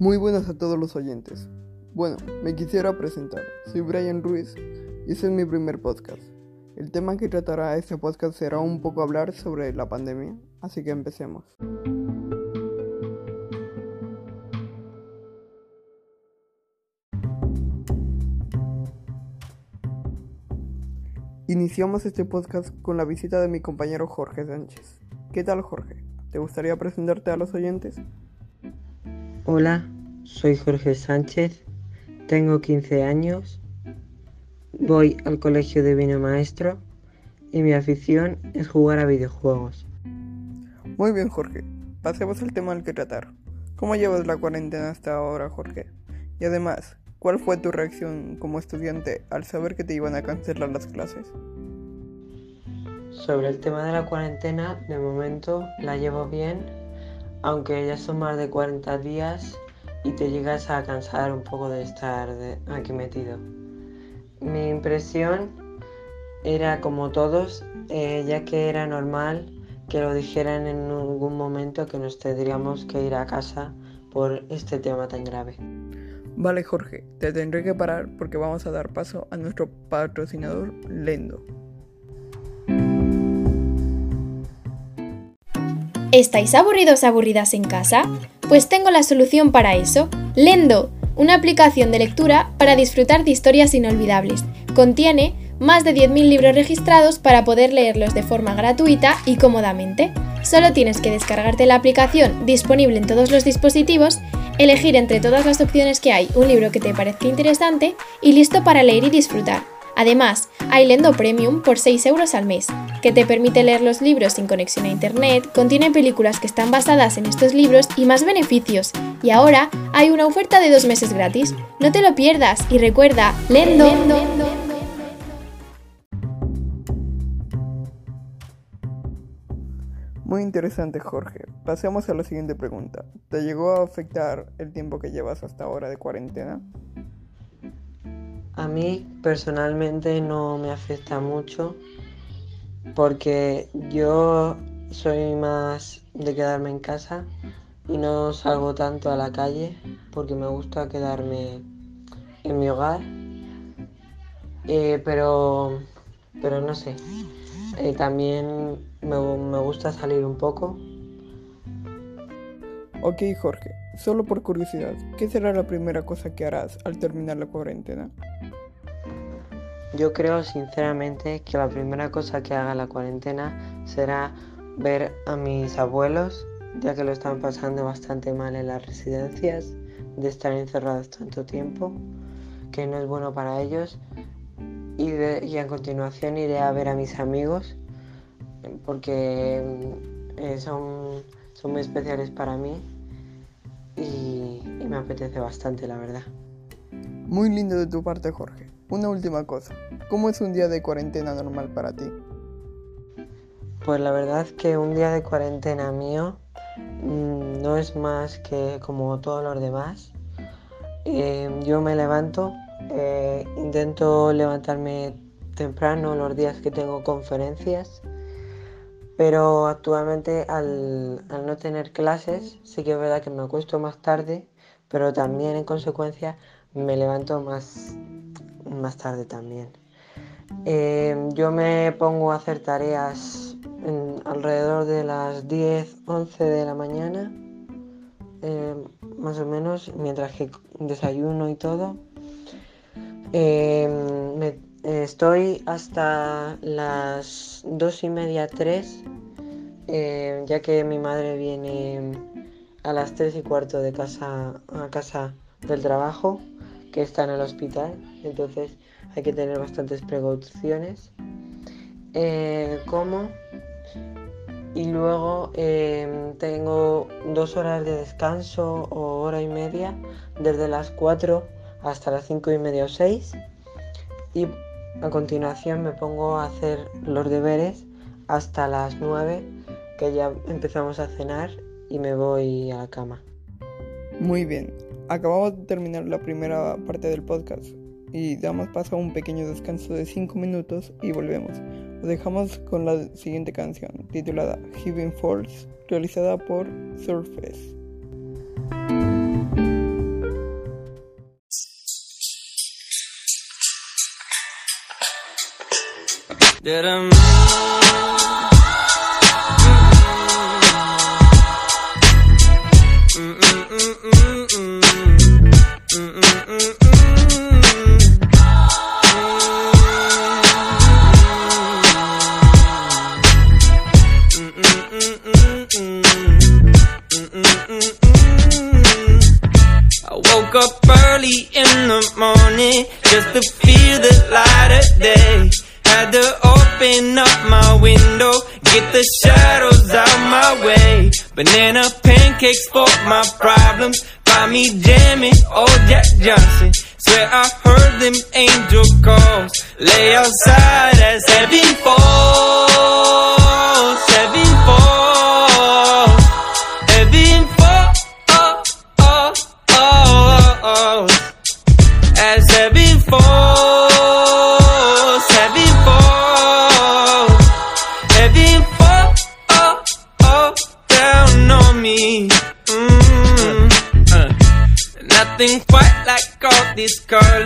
Muy buenas a todos los oyentes. Bueno, me quisiera presentar. Soy Brian Ruiz y este es mi primer podcast. El tema que tratará este podcast será un poco hablar sobre la pandemia, así que empecemos. Iniciamos este podcast con la visita de mi compañero Jorge Sánchez. ¿Qué tal Jorge? ¿Te gustaría presentarte a los oyentes? Hola, soy Jorge Sánchez, tengo 15 años, voy al colegio de Vino Maestro y mi afición es jugar a videojuegos. Muy bien Jorge, pasemos al tema al que tratar. ¿Cómo llevas la cuarentena hasta ahora Jorge? Y además, ¿cuál fue tu reacción como estudiante al saber que te iban a cancelar las clases? Sobre el tema de la cuarentena, de momento la llevo bien aunque ya son más de 40 días y te llegas a cansar un poco de estar aquí metido. Mi impresión era como todos, eh, ya que era normal que lo dijeran en algún momento que nos tendríamos que ir a casa por este tema tan grave. Vale Jorge, te tendré que parar porque vamos a dar paso a nuestro patrocinador Lendo. ¿Estáis aburridos aburridas en casa? Pues tengo la solución para eso. Lendo, una aplicación de lectura para disfrutar de historias inolvidables. Contiene más de 10.000 libros registrados para poder leerlos de forma gratuita y cómodamente. Solo tienes que descargarte la aplicación disponible en todos los dispositivos, elegir entre todas las opciones que hay un libro que te parezca interesante y listo para leer y disfrutar. Además, hay Lendo Premium por 6 euros al mes, que te permite leer los libros sin conexión a Internet, contiene películas que están basadas en estos libros y más beneficios. Y ahora hay una oferta de dos meses gratis. No te lo pierdas y recuerda, Lendo. Muy interesante Jorge. Pasemos a la siguiente pregunta. ¿Te llegó a afectar el tiempo que llevas hasta ahora de cuarentena? A mí personalmente no me afecta mucho porque yo soy más de quedarme en casa y no salgo tanto a la calle porque me gusta quedarme en mi hogar. Eh, pero, pero no sé, eh, también me, me gusta salir un poco. Ok Jorge, solo por curiosidad, ¿qué será la primera cosa que harás al terminar la cuarentena? Yo creo sinceramente que la primera cosa que haga la cuarentena será ver a mis abuelos, ya que lo están pasando bastante mal en las residencias, de estar encerrados tanto tiempo, que no es bueno para ellos. Y, a continuación iré a ver a mis amigos, porque eh, son, son muy especiales para mí y me apetece bastante, la verdad. Muy lindo de tu parte, Jorge. Una última cosa, ¿cómo es un día de cuarentena normal para ti? Pues la verdad que un día de cuarentena mío mm, no es más que como todos los demás. Em, yo me levanto, eh, intento levantarme temprano los días que tengo conferencias, pero actualmente al, al no tener clases sí que es verdad que me acuesto más tarde, pero también en consecuencia me levanto más más tarde también. Eh, yo me pongo a hacer tareas alrededor de las 10, 11 de la mañana, eh, más o menos, mientras que desayuno y todo. Eh, estoy hasta las 2 y media, 3, ya que mi madre viene a las 3 y cuarto de casa a casa del trabajo que está en el hospital, entonces hay que tener bastantes precauciones. Eh, como y luego em, tengo dos horas de descanso o hora y media desde las 4 hasta las 5 y media o 6 y a continuación me pongo a hacer los deberes hasta las 9 que ya empezamos a cenar y me voy a la cama. Muy bien, Acabamos de terminar la primera parte del podcast y damos paso a un pequeño descanso de 5 minutos y volvemos. Os dejamos con la siguiente canción, titulada Heaven Falls, realizada por Surface. to feel the light of day. Had to open up my window, get the shadows out my way. Banana pancakes for my problems. Buy me jamming, oh Jack Johnson. Swear I heard them angel calls. Lay outside as heaven falls.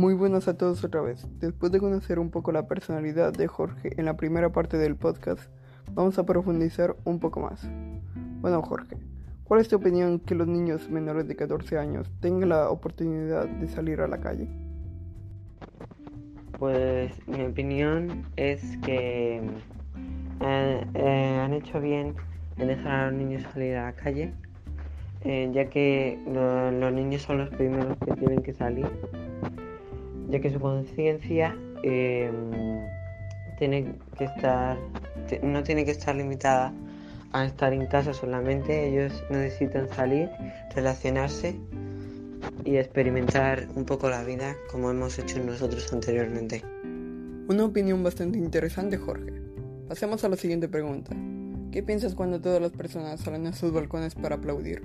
Muy buenas a todos otra vez. Después de conocer un poco la personalidad de Jorge en la primera parte del podcast, vamos a profundizar un poco más. Bueno, Jorge, ¿cuál es tu opinión que los niños menores de 14 años tengan la oportunidad de salir a la calle? Pues mi opinión es que eh, eh, han hecho bien en dejar a los niños salir a la calle, eh, ya que lo- los niños son los primeros que tienen que salir, ya que su conciencia eh, tiene que estar, no tiene que estar limitada a estar en casa solamente, ellos necesitan salir, relacionarse y experimentar un poco la vida como hemos hecho nosotros anteriormente. Una opinión bastante interesante, Jorge. Pasemos a la siguiente pregunta. ¿Qué piensas cuando todas las personas salen a sus balcones para aplaudir?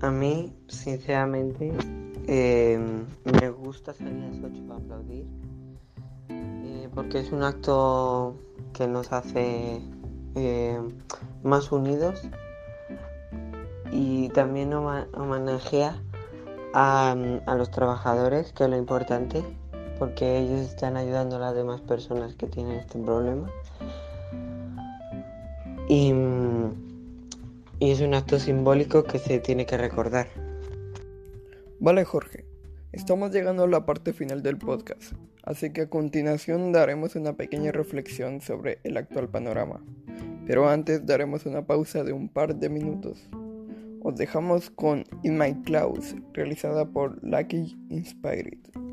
A mí, sinceramente, eh, me gusta salir a las 8 para aplaudir, eh, porque es un acto que nos hace eh, más unidos y también homenajea a, a los trabajadores, que es lo importante, porque ellos están ayudando a las demás personas que tienen este problema. Y, y es un acto simbólico que se tiene que recordar. Vale, Jorge, estamos llegando a la parte final del podcast, así que a continuación daremos una pequeña reflexión sobre el actual panorama. Pero antes daremos una pausa de un par de minutos. Os dejamos con In My Clouds, realizada por Lucky Inspired.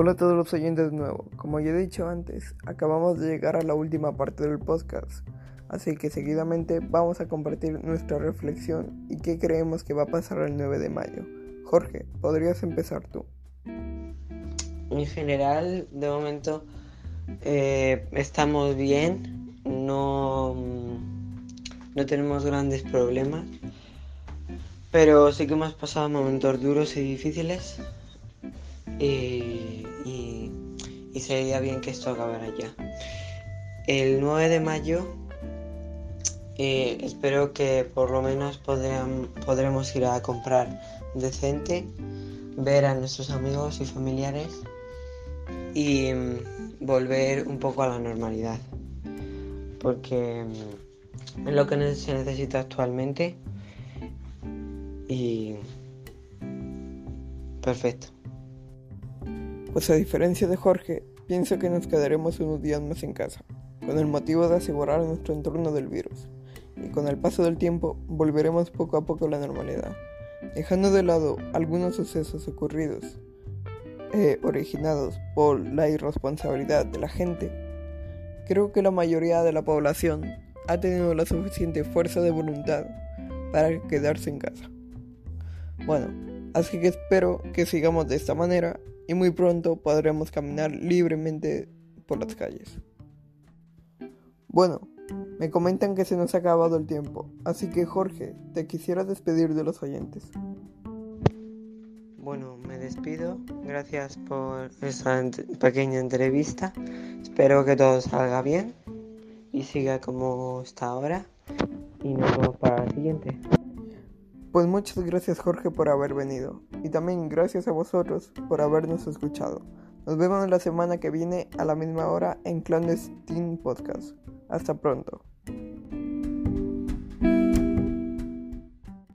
Hola a todos los oyentes de nuevo. Como ya he dicho antes, acabamos de llegar a la última parte del podcast, así que seguidamente vamos a compartir nuestra reflexión y qué creemos que va a pasar el 9 de mayo. Jorge, ¿podrías empezar tú? En general, de momento, eh, estamos bien, no, no tenemos grandes problemas, pero sí que hemos pasado momentos duros y difíciles y, y sería bien que esto acabara ya. El 9 de mayo eh, espero que por lo menos podrem- podremos ir a comprar decente, ver a nuestros amigos y familiares y mm, volver un poco a la normalidad. Porque mm, es lo que se necesita actualmente y perfecto. Pues a diferencia de Jorge, pienso que nos quedaremos unos días más en casa, con el motivo de asegurar nuestro entorno del virus. Y con el paso del tiempo volveremos poco a poco a la normalidad, dejando de lado algunos sucesos ocurridos, eh, originados por la irresponsabilidad de la gente. Creo que la mayoría de la población ha tenido la suficiente fuerza de voluntad para quedarse en casa. Bueno, así que espero que sigamos de esta manera y muy pronto podremos caminar libremente por las calles. Bueno, me comentan que se nos ha acabado el tiempo, así que Jorge, te quisiera despedir de los oyentes. Bueno, me despido. Gracias por esta pequeña entrevista. Espero que todo salga bien y siga como está ahora. Y nos vemos para la siguiente. Pues muchas gracias Jorge por haber venido y también gracias a vosotros por habernos escuchado. Nos vemos la semana que viene a la misma hora en Clandestine Podcast. Hasta pronto.